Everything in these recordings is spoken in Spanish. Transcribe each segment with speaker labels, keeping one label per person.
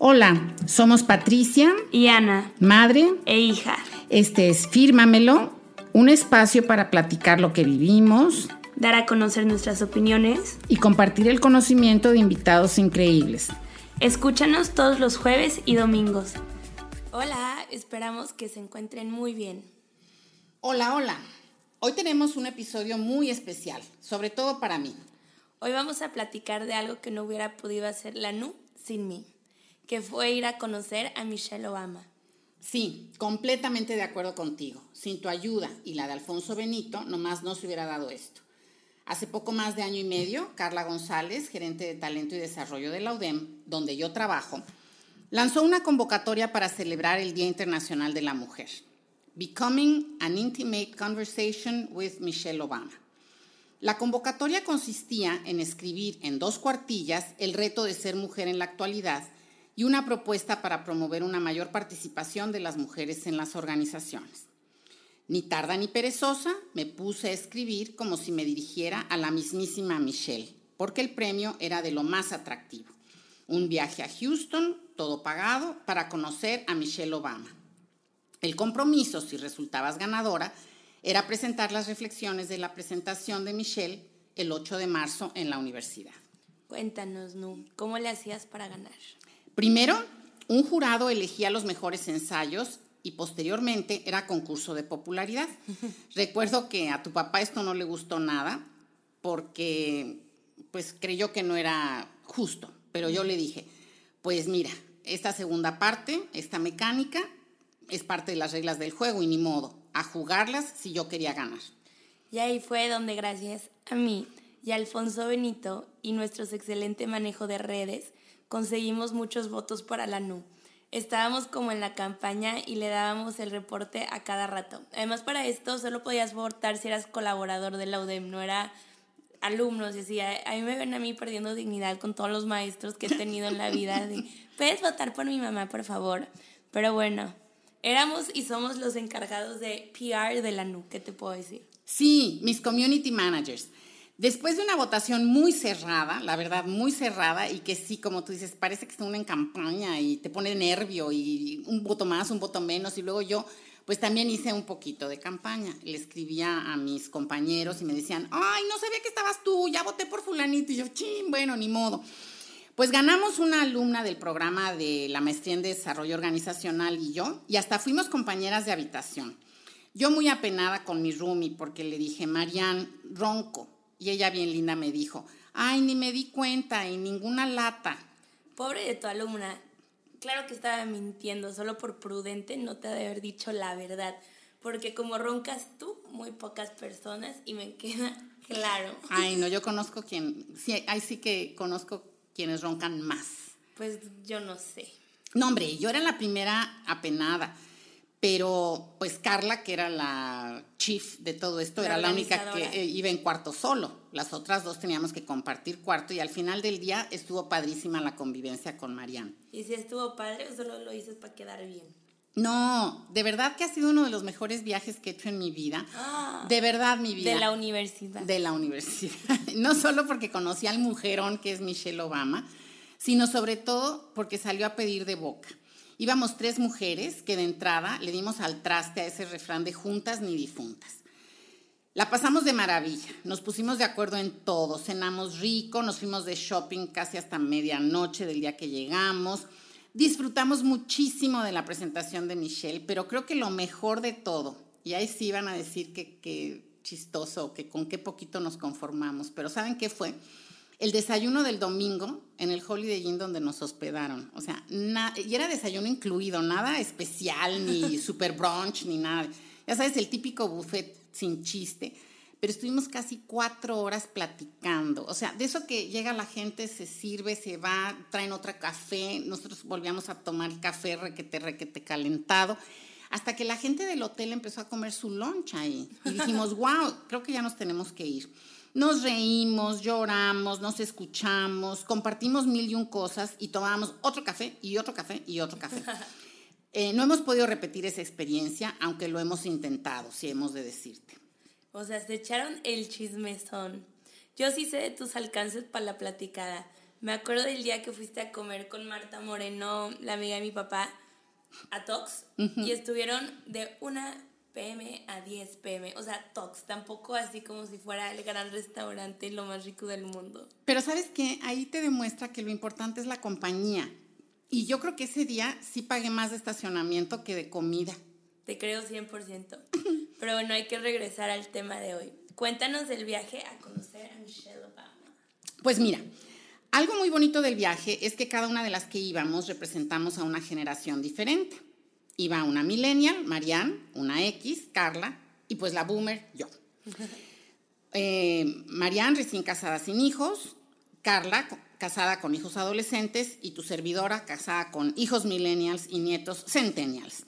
Speaker 1: Hola, somos Patricia
Speaker 2: y Ana,
Speaker 1: madre
Speaker 2: e hija.
Speaker 1: Este es Fírmamelo, un espacio para platicar lo que vivimos,
Speaker 2: dar a conocer nuestras opiniones
Speaker 1: y compartir el conocimiento de invitados increíbles.
Speaker 2: Escúchanos todos los jueves y domingos. Hola, esperamos que se encuentren muy bien.
Speaker 1: Hola, hola. Hoy tenemos un episodio muy especial, sobre todo para mí.
Speaker 2: Hoy vamos a platicar de algo que no hubiera podido hacer la NU sin mí que fue ir a conocer a Michelle Obama.
Speaker 1: Sí, completamente de acuerdo contigo. Sin tu ayuda y la de Alfonso Benito, nomás no se hubiera dado esto. Hace poco más de año y medio, Carla González, gerente de talento y desarrollo de la UDEM, donde yo trabajo, lanzó una convocatoria para celebrar el Día Internacional de la Mujer, Becoming an Intimate Conversation with Michelle Obama. La convocatoria consistía en escribir en dos cuartillas el reto de ser mujer en la actualidad y una propuesta para promover una mayor participación de las mujeres en las organizaciones. Ni tarda ni perezosa, me puse a escribir como si me dirigiera a la mismísima Michelle, porque el premio era de lo más atractivo. Un viaje a Houston, todo pagado, para conocer a Michelle Obama. El compromiso, si resultabas ganadora, era presentar las reflexiones de la presentación de Michelle el 8 de marzo en la universidad.
Speaker 2: Cuéntanos, Nu, ¿cómo le hacías para ganar?
Speaker 1: Primero, un jurado elegía los mejores ensayos y posteriormente era concurso de popularidad. Recuerdo que a tu papá esto no le gustó nada porque pues creyó que no era justo, pero yo le dije, pues mira, esta segunda parte, esta mecánica, es parte de las reglas del juego y ni modo, a jugarlas si yo quería ganar.
Speaker 2: Y ahí fue donde gracias a mí y a Alfonso Benito y nuestro excelente manejo de redes, conseguimos muchos votos para la NU. Estábamos como en la campaña y le dábamos el reporte a cada rato. Además, para esto solo podías votar si eras colaborador de la UDEM, no era alumnos. Y así, a, mí me ven a mí perdiendo dignidad con todos los maestros que he tenido en la vida. Puedes votar por mi mamá, por favor. Pero bueno, éramos y somos los encargados de PR de la NU. ¿Qué te puedo decir?
Speaker 1: Sí, mis community managers. Después de una votación muy cerrada, la verdad, muy cerrada, y que sí, como tú dices, parece que están en campaña y te pone nervio y un voto más, un voto menos, y luego yo, pues también hice un poquito de campaña. Le escribía a mis compañeros y me decían, ay, no sabía que estabas tú, ya voté por fulanito, y yo, ching, bueno, ni modo. Pues ganamos una alumna del programa de la maestría en desarrollo organizacional y yo, y hasta fuimos compañeras de habitación. Yo muy apenada con mi roomie porque le dije, Marian, ronco, y ella bien linda me dijo, ay, ni me di cuenta y ninguna lata.
Speaker 2: Pobre de tu alumna. Claro que estaba mintiendo, solo por prudente no te ha de haber dicho la verdad. Porque como roncas tú, muy pocas personas y me queda claro.
Speaker 1: Ay, no, yo conozco quien, sí, ahí sí que conozco quienes roncan más.
Speaker 2: Pues yo no sé.
Speaker 1: No, hombre, yo era la primera apenada pero pues Carla, que era la chief de todo esto, era la única que eh, iba en cuarto solo. Las otras dos teníamos que compartir cuarto y al final del día estuvo padrísima la convivencia con Marianne.
Speaker 2: ¿Y si estuvo padre o solo lo hice para quedar bien?
Speaker 1: No, de verdad que ha sido uno de los mejores viajes que he hecho en mi vida. Ah, de verdad, mi vida.
Speaker 2: De la universidad.
Speaker 1: De la universidad. No solo porque conocí al mujerón que es Michelle Obama, sino sobre todo porque salió a pedir de boca. Íbamos tres mujeres que de entrada le dimos al traste a ese refrán de juntas ni difuntas. La pasamos de maravilla, nos pusimos de acuerdo en todo, cenamos rico, nos fuimos de shopping casi hasta medianoche del día que llegamos, disfrutamos muchísimo de la presentación de Michelle, pero creo que lo mejor de todo, y ahí sí iban a decir que, que chistoso, que con qué poquito nos conformamos, pero ¿saben qué fue? El desayuno del domingo en el Holiday Inn donde nos hospedaron. O sea, y era desayuno incluido, nada especial, ni super brunch, ni nada. Ya sabes, el típico buffet sin chiste. Pero estuvimos casi cuatro horas platicando. O sea, de eso que llega la gente, se sirve, se va, traen otro café. Nosotros volvíamos a tomar el café requete, requete calentado. Hasta que la gente del hotel empezó a comer su lunch ahí. Y dijimos, wow, creo que ya nos tenemos que ir. Nos reímos, lloramos, nos escuchamos, compartimos mil y un cosas y tomamos otro café y otro café y otro café. Eh, no hemos podido repetir esa experiencia, aunque lo hemos intentado, si hemos de decirte.
Speaker 2: O sea, se echaron el chismezón. Yo sí sé de tus alcances para la platicada, Me acuerdo del día que fuiste a comer con Marta Moreno, la amiga de mi papá, a Tox, y estuvieron de una pm a 10 pm, o sea, Tox, tampoco así como si fuera el gran restaurante lo más rico del mundo.
Speaker 1: Pero sabes qué, ahí te demuestra que lo importante es la compañía. Y yo creo que ese día sí pagué más de estacionamiento que de comida.
Speaker 2: Te creo 100%. Pero bueno, hay que regresar al tema de hoy. Cuéntanos del viaje a conocer a Michelle Obama.
Speaker 1: Pues mira, algo muy bonito del viaje es que cada una de las que íbamos representamos a una generación diferente. Iba una millennial, Marianne, una X, Carla, y pues la boomer, yo. Eh, Marianne recién casada sin hijos, Carla casada con hijos adolescentes y tu servidora casada con hijos millennials y nietos centennials.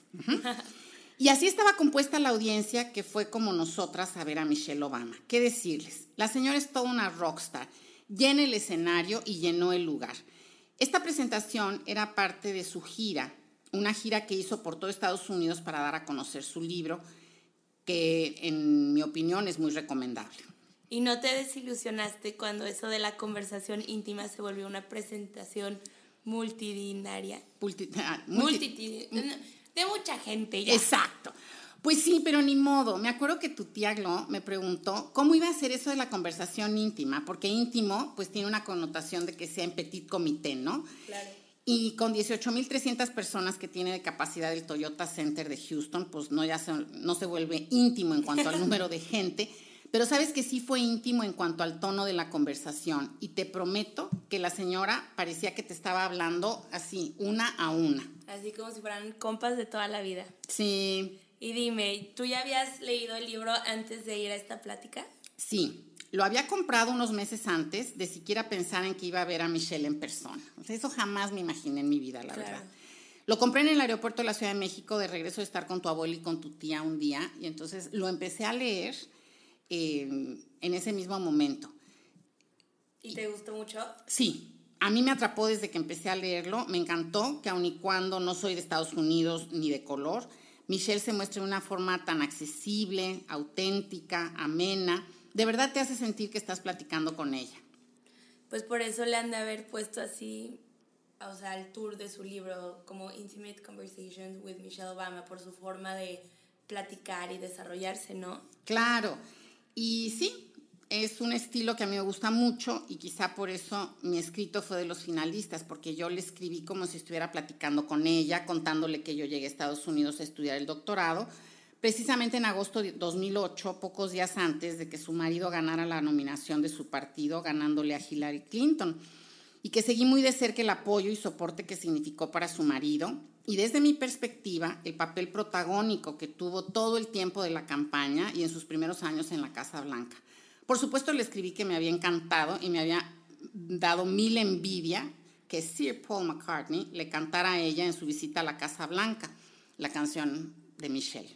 Speaker 1: Y así estaba compuesta la audiencia que fue como nosotras a ver a Michelle Obama. ¿Qué decirles? La señora es toda una rockstar llena el escenario y llenó el lugar. Esta presentación era parte de su gira, una gira que hizo por todo Estados Unidos para dar a conocer su libro, que en mi opinión es muy recomendable.
Speaker 2: ¿Y no te desilusionaste cuando eso de la conversación íntima se volvió una presentación multidinaria? Ah, de mucha gente ya.
Speaker 1: Exacto. Pues sí, pero ni modo. Me acuerdo que tu tía Glo me preguntó cómo iba a ser eso de la conversación íntima, porque íntimo pues tiene una connotación de que sea en petit comité, ¿no? Claro. Y con 18.300 personas que tiene de capacidad el Toyota Center de Houston, pues no, ya se, no se vuelve íntimo en cuanto al número de gente, pero sabes que sí fue íntimo en cuanto al tono de la conversación. Y te prometo que la señora parecía que te estaba hablando así, una a una.
Speaker 2: Así como si fueran compas de toda la vida.
Speaker 1: Sí.
Speaker 2: Y dime, ¿tú ya habías leído el libro antes de ir a esta plática?
Speaker 1: Sí, lo había comprado unos meses antes de siquiera pensar en que iba a ver a Michelle en persona. eso jamás me imaginé en mi vida, la verdad. Lo compré en el aeropuerto de la Ciudad de México de regreso de estar con tu abuela y con tu tía un día y entonces lo empecé a leer eh, en ese mismo momento.
Speaker 2: ¿Y te gustó mucho?
Speaker 1: Sí, a mí me atrapó desde que empecé a leerlo, me encantó que aun y cuando no soy de Estados Unidos ni de color, Michelle se muestra de una forma tan accesible, auténtica, amena. De verdad te hace sentir que estás platicando con ella.
Speaker 2: Pues por eso le han de haber puesto así, o sea, el tour de su libro como Intimate Conversations with Michelle Obama, por su forma de platicar y desarrollarse, ¿no?
Speaker 1: Claro. Y sí, es un estilo que a mí me gusta mucho y quizá por eso mi escrito fue de los finalistas, porque yo le escribí como si estuviera platicando con ella, contándole que yo llegué a Estados Unidos a estudiar el doctorado, precisamente en agosto de 2008, pocos días antes de que su marido ganara la nominación de su partido, ganándole a Hillary Clinton, y que seguí muy de cerca el apoyo y soporte que significó para su marido, y desde mi perspectiva, el papel protagónico que tuvo todo el tiempo de la campaña y en sus primeros años en la Casa Blanca. Por supuesto le escribí que me había encantado y me había dado mil envidia que Sir Paul McCartney le cantara a ella en su visita a la Casa Blanca la canción de Michelle,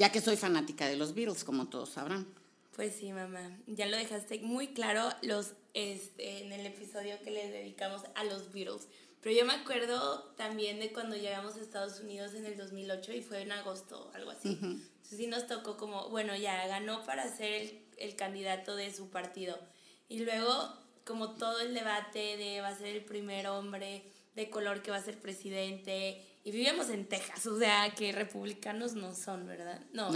Speaker 1: ya que soy fanática de los Beatles, como todos sabrán.
Speaker 2: Pues sí, mamá, ya lo dejaste muy claro los, este, en el episodio que le dedicamos a los Beatles. Pero yo me acuerdo también de cuando llegamos a Estados Unidos en el 2008 y fue en agosto, algo así. Entonces sí nos tocó como, bueno, ya ganó para ser el el candidato de su partido. Y luego, como todo el debate de va a ser el primer hombre de color que va a ser presidente, y vivíamos en Texas, o sea, que republicanos no son, ¿verdad? No,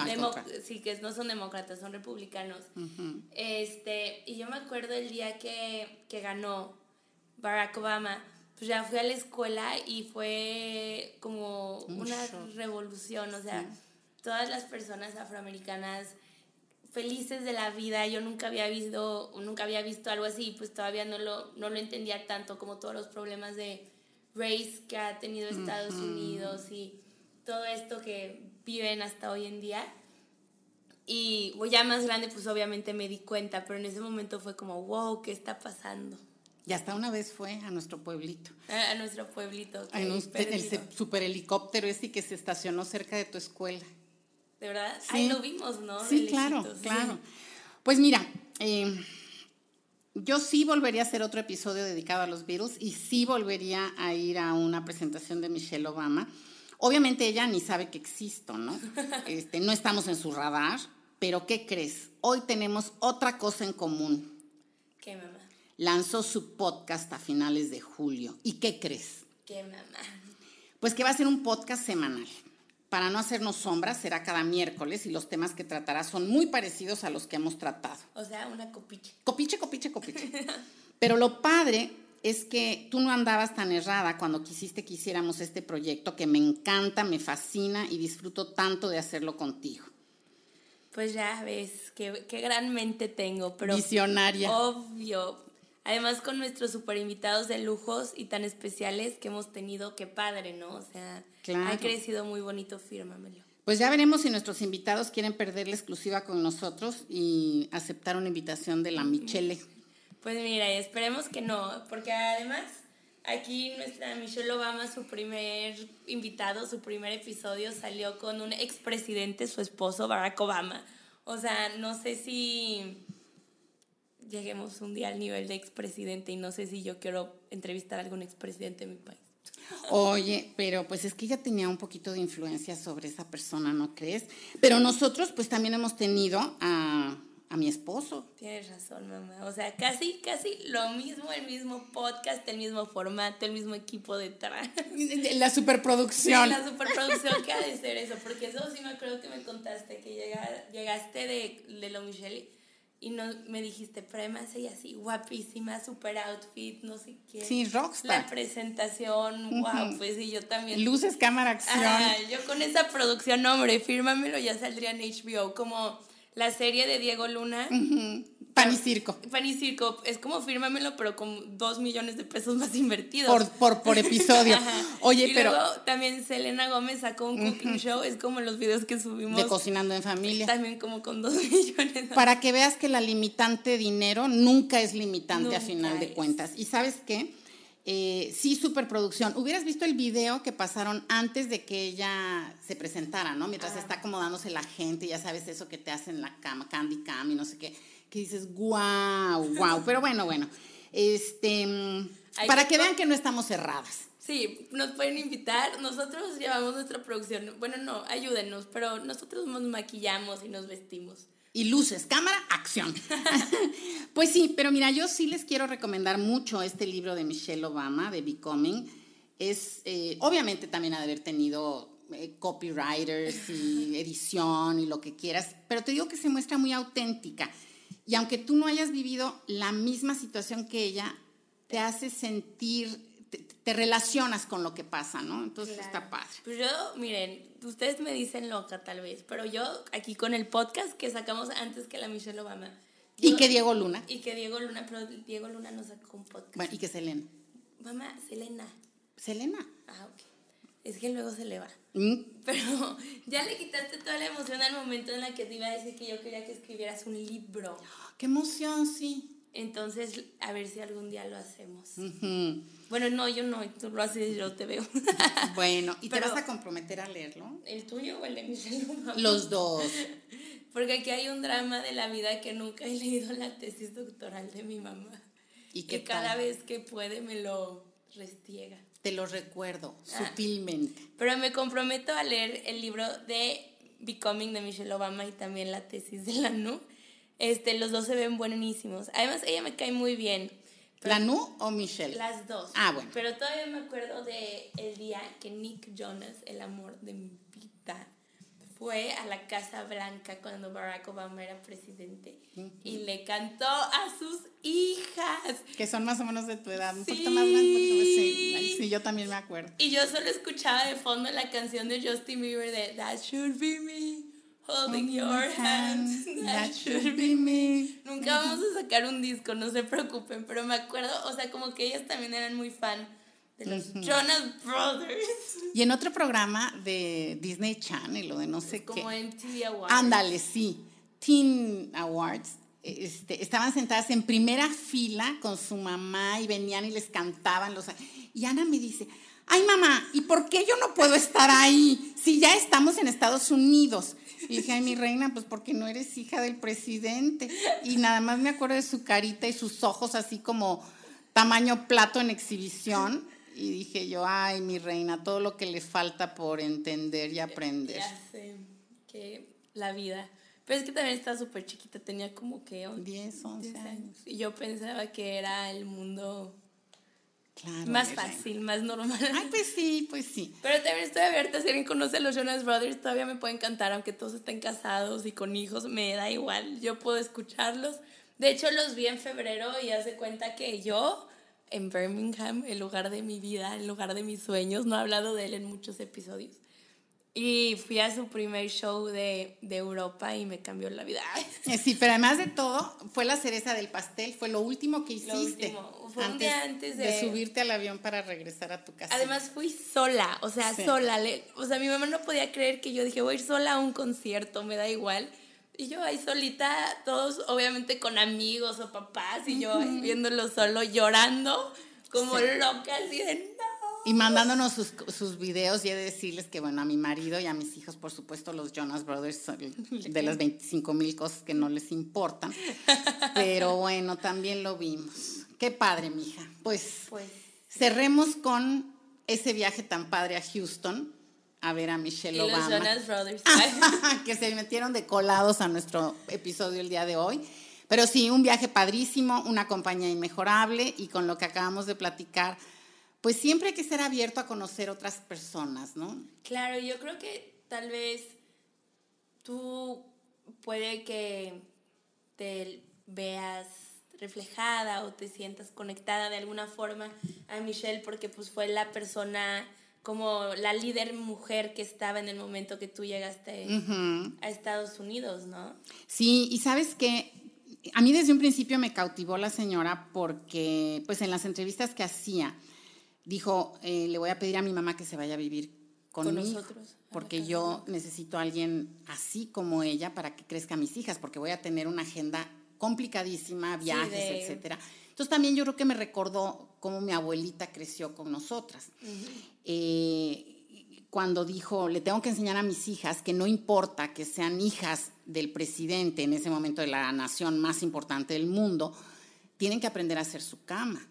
Speaker 2: sí, que no son demócratas, son republicanos. este, y yo me acuerdo el día que, que ganó Barack Obama, pues ya fui a la escuela y fue como una revolución, o sea, todas las personas afroamericanas felices de la vida. Yo nunca había visto, nunca había visto algo así, pues todavía no lo, no lo entendía tanto como todos los problemas de race que ha tenido Estados Unidos y todo esto que viven hasta hoy en día. Y ya más grande, pues obviamente me di cuenta, pero en ese momento fue como, wow, ¿qué está pasando?
Speaker 1: Y hasta una vez fue a nuestro pueblito.
Speaker 2: A, nuestro pueblito.
Speaker 1: En el super helicóptero ese que se estacionó cerca de tu escuela
Speaker 2: de verdad. Ahí lo vimos, ¿no?
Speaker 1: Sí, claro, claro. Pues mira, eh, yo sí volvería a hacer otro episodio dedicado a los Beatles y sí volvería a ir a una presentación de Michelle Obama. Obviamente ella ni sabe que existo, ¿no? Este, no estamos en su radar, pero ¿qué crees? Hoy tenemos otra cosa en común.
Speaker 2: ¿Qué, mamá?
Speaker 1: lanzó su podcast a finales de julio. ¿Y qué crees?
Speaker 2: ¿Qué mamá?
Speaker 1: Pues que va a ser un podcast semanal. Para no hacernos sombras, será cada miércoles y los temas que tratará son muy parecidos a los que hemos tratado.
Speaker 2: O sea, una copiche.
Speaker 1: Copiche, copiche, copiche. Pero lo padre es que tú no andabas tan errada cuando quisiste que hiciéramos este proyecto que me encanta, me fascina y disfruto tanto de hacerlo contigo.
Speaker 2: Pues ya ves, qué, qué gran mente tengo, pero...
Speaker 1: Visionaria.
Speaker 2: Obvio. Además con nuestros super invitados de lujos y tan especiales que hemos tenido, qué padre, ¿no? O sea, ha crecido muy bonito, fírmamelo.
Speaker 1: Pues ya veremos si nuestros invitados quieren perder la exclusiva con nosotros y aceptar una invitación de la Michelle.
Speaker 2: Pues mira, esperemos que no, porque además aquí nuestra Michelle Obama, su primer invitado, su primer episodio salió con un expresidente, su esposo Barack Obama. O sea, no sé si lleguemos un día al nivel de expresidente y no sé si yo quiero entrevistar a algún expresidente de mi país.
Speaker 1: Oye, pero pues es que ella tenía un poquito de influencia sobre esa persona, ¿no crees? Pero nosotros pues también hemos tenido a, a mi esposo.
Speaker 2: Tienes razón, mamá. O sea, casi, casi lo mismo, el mismo podcast, el mismo formato, el mismo equipo detrás.
Speaker 1: La superproducción.
Speaker 2: la superproducción que ha de ser eso, porque eso sí me acuerdo que me contaste, que llegaste de, de lo Michelle y no, me dijiste, pero y así, guapísima, super outfit, no sé qué.
Speaker 1: Sí, rockstar.
Speaker 2: La presentación, wow, pues y yo también.
Speaker 1: Luces, cámara, acción.
Speaker 2: yo con esa producción, hombre, fírmamelo, ya saldría en HBO, como la serie de Diego Luna.
Speaker 1: Pan y circo.
Speaker 2: Pan y circo, es como fírmamelo, pero con dos millones de pesos más invertidos.
Speaker 1: Por, por, por episodio. Oye,
Speaker 2: y
Speaker 1: pero.
Speaker 2: Luego también Selena Gómez sacó un cooking show, es como los videos que subimos.
Speaker 1: De cocinando en familia.
Speaker 2: También como con dos millones.
Speaker 1: Para que veas que la limitante dinero nunca es limitante a final de cuentas. Y sabes qué? Eh, sí, superproducción. Hubieras visto el video que pasaron antes de que ella se presentara, ¿no? Mientras está acomodándose la gente, ya sabes eso que te hacen la cama, candy cam y no sé qué, que dices, wow, wow. Pero bueno, bueno, este, para que vean que no estamos cerradas.
Speaker 2: Sí, nos pueden invitar. Nosotros llevamos nuestra producción. Bueno, no, ayúdenos, pero nosotros nos maquillamos y nos vestimos
Speaker 1: y luces, cámara, acción. pues sí, pero mira, yo sí les quiero recomendar mucho este libro de Michelle Obama, de Becoming. Es, eh, obviamente también ha de haber tenido eh, copywriters y edición y lo que quieras, pero te digo que se muestra muy auténtica. Y aunque tú no hayas vivido la misma situación que ella, te hace sentir te, relacionas con lo que pasa, ¿no? Entonces está padre.
Speaker 2: Pues yo, miren, ustedes me dicen loca tal vez, pero yo aquí con el podcast que sacamos antes que la Michelle Obama.
Speaker 1: y que Diego Luna.
Speaker 2: Y que Diego Luna, pero Diego Luna nos sacó un podcast.
Speaker 1: Bueno, y que Selena.
Speaker 2: Mamá, Selena.
Speaker 1: Selena.
Speaker 2: Ah, ok. Es que luego se le va. Mm. Pero ya le quitaste toda la emoción al momento en la que te iba a decir que yo quería que escribieras un libro.
Speaker 1: ¡Qué emoción, sí!
Speaker 2: Entonces, a ver si algún día lo hacemos. Bueno, no, yo no, tú lo haces y yo te veo.
Speaker 1: bueno, ¿y te vas a comprometer a leerlo?
Speaker 2: ¿El tuyo o el de Michelle
Speaker 1: Los dos.
Speaker 2: Porque aquí hay un drama de la vida que nunca he leído la tesis doctoral de mi mamá. Y que cada vez que puede me lo restiega.
Speaker 1: Te lo recuerdo, ah. sutilmente.
Speaker 2: Pero me comprometo a leer el libro de Becoming de Michelle Obama y también la tesis de la NU este, los dos se ven buenísimos. Además, ella me cae muy bien.
Speaker 1: ¿La Nu o Michelle?
Speaker 2: Las dos.
Speaker 1: Ah, bueno.
Speaker 2: Pero todavía me acuerdo de el día que Nick Jonas, el amor de mi vida, fue a la Casa Blanca cuando Barack Obama era presidente y le cantó a sus hijas.
Speaker 1: Que son más o menos de tu edad, un poquito más grandes. Sí. sí, yo también me acuerdo.
Speaker 2: Y yo solo escuchaba de fondo la canción de Justin Bieber de That Should Be Me holding your hand. That should be me. Nunca vamos a sacar un disco, no se preocupen, pero me acuerdo, o sea, como que ellas también eran muy fan de los Jonas Brothers.
Speaker 1: Y en otro programa de Disney Channel o de no sé
Speaker 2: como
Speaker 1: qué.
Speaker 2: Como MTV Awards.
Speaker 1: Ándale, sí. Teen Awards. Este, estaban sentadas en primera fila con su mamá y venían y les cantaban los... Y Ana me dice, ay mamá, ¿y por qué yo no puedo estar ahí si ya estamos en Estados Unidos? Y dije, ay, mi reina, pues porque no eres hija del presidente. Y nada más me acuerdo de su carita y sus ojos así como tamaño plato en exhibición. Y dije yo, ay, mi reina, todo lo que le falta por entender y aprender.
Speaker 2: Ya sé, que la vida. Pero es que también estaba súper chiquita, tenía como que
Speaker 1: 10, 11 años.
Speaker 2: Y yo pensaba que era el mundo
Speaker 1: Claro.
Speaker 2: más fácil, más normal.
Speaker 1: Ay, pues sí, pues sí.
Speaker 2: Pero también estoy abierta, si alguien conoce a los Jonas Brothers, todavía me pueden cantar, aunque todos estén casados y con hijos, me da igual, yo puedo escucharlos. De hecho, los vi en febrero y hace cuenta que yo, en Birmingham, el lugar de mi vida, el lugar de mis sueños, no he hablado de él en muchos episodios. Y fui a su primer show de, de Europa y me cambió la vida.
Speaker 1: Eh, Sí, pero además de todo, fue la cereza del pastel, fue lo último que hiciste.
Speaker 2: último, fue un día antes de-
Speaker 1: subirte al avión para regresar a tu casa.
Speaker 2: Además fui sola, o sea,
Speaker 1: Sí.
Speaker 2: sola. o sea, mi mamá no podía creer que yo dije, voy a ir sola a un concierto, me da igual. Y yo ahí solita, todos obviamente con amigos o papás, y yo ahí viéndolo solo, llorando como
Speaker 1: Sí.
Speaker 2: loca, así de no.
Speaker 1: Y mandándonos sus, sus videos y he de decirles que, bueno, a mi marido y a mis hijos, por supuesto, los Jonas Brothers, son de las 25 mil cosas que no les importan. Pero bueno, también lo vimos. Qué padre, mija. Pues
Speaker 2: Pues
Speaker 1: cerremos con ese viaje tan padre a Houston a ver a Michelle
Speaker 2: y los
Speaker 1: Obama.
Speaker 2: Jonas Brothers.
Speaker 1: que se metieron de colados a nuestro episodio el día de hoy. Pero sí, un viaje padrísimo, una compañía inmejorable y con lo que acabamos de platicar, pues siempre hay que ser abierto a conocer otras personas, ¿no?
Speaker 2: Claro, yo creo que tal vez tú puede que te veas reflejada o te sientas conectada de alguna forma a Michelle porque pues fue la persona como la líder mujer que estaba en el momento que tú llegaste a Estados Unidos, ¿no?
Speaker 1: Sí, y sabes que a mí desde un principio me cautivó la señora porque, pues en las entrevistas que hacía, dijo, eh, le voy a pedir a mi mamá que se vaya a vivir
Speaker 2: Con
Speaker 1: conmigo,
Speaker 2: nosotros,
Speaker 1: porque yo necesito a alguien así como ella para que crezca mis hijas, porque voy a tener una agenda complicadísima, viajes,
Speaker 2: de-
Speaker 1: etcétera. Entonces también yo creo que me recordó cómo mi abuelita creció con nosotras. Eh, cuando dijo, le tengo que enseñar a mis hijas que no importa que sean hijas del presidente en ese momento de la nación más importante del mundo, tienen que aprender a hacer su cama.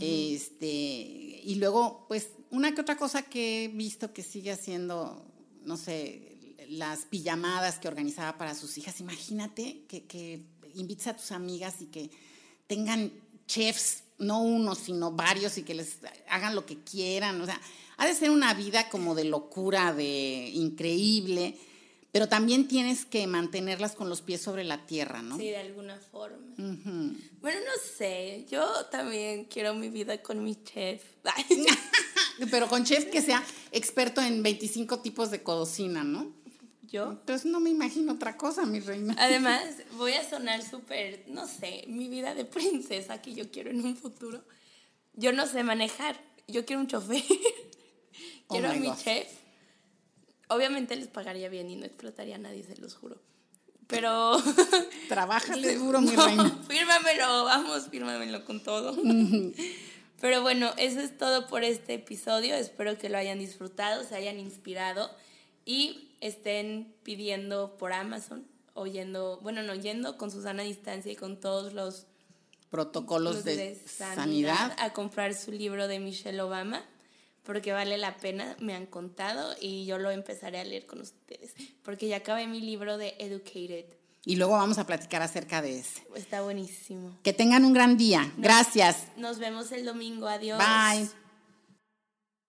Speaker 1: Este, y luego, pues, una que otra cosa que he visto que sigue haciendo, no sé, las pijamadas que organizaba para sus hijas. Imagínate que, que invites a tus amigas y que tengan chefs, no uno, sino varios, y que les hagan lo que quieran. O sea, ha de ser una vida como de locura, de increíble, pero también tienes que mantenerlas con los pies sobre la tierra, ¿no?
Speaker 2: Sí, de alguna forma. Bueno, no sé, yo también quiero mi vida con mi chef.
Speaker 1: Pero con chef que sea experto en 25 tipos de cocina, ¿no?
Speaker 2: yo.
Speaker 1: Entonces no me imagino otra cosa, mi reina.
Speaker 2: Además, voy a sonar súper, no sé, mi vida de princesa que yo quiero en un futuro. Yo no sé manejar, yo quiero un chofer.
Speaker 1: Oh
Speaker 2: quiero a mi
Speaker 1: God.
Speaker 2: chef. Obviamente les pagaría bien y no explotaría a nadie, se los juro. Pero...
Speaker 1: Trabájale duro, mi
Speaker 2: No,
Speaker 1: reina.
Speaker 2: Fírmamelo, vamos, fírmamelo con todo. Pero bueno, eso es todo por este episodio. Espero que lo hayan disfrutado, se hayan inspirado y estén pidiendo por Amazon, oyendo, bueno, no yendo con Susana a distancia y con todos los,
Speaker 1: Protocolos
Speaker 2: los
Speaker 1: de, sanidad.
Speaker 2: a comprar su libro de Michelle Obama. Porque vale la pena, me han contado y yo lo empezaré a leer con ustedes. Porque ya acabé mi libro de Educated.
Speaker 1: Y luego vamos a platicar acerca de ese.
Speaker 2: Está buenísimo.
Speaker 1: Que tengan un gran día. Gracias.
Speaker 2: Nos vemos el domingo. Adiós.
Speaker 1: Bye.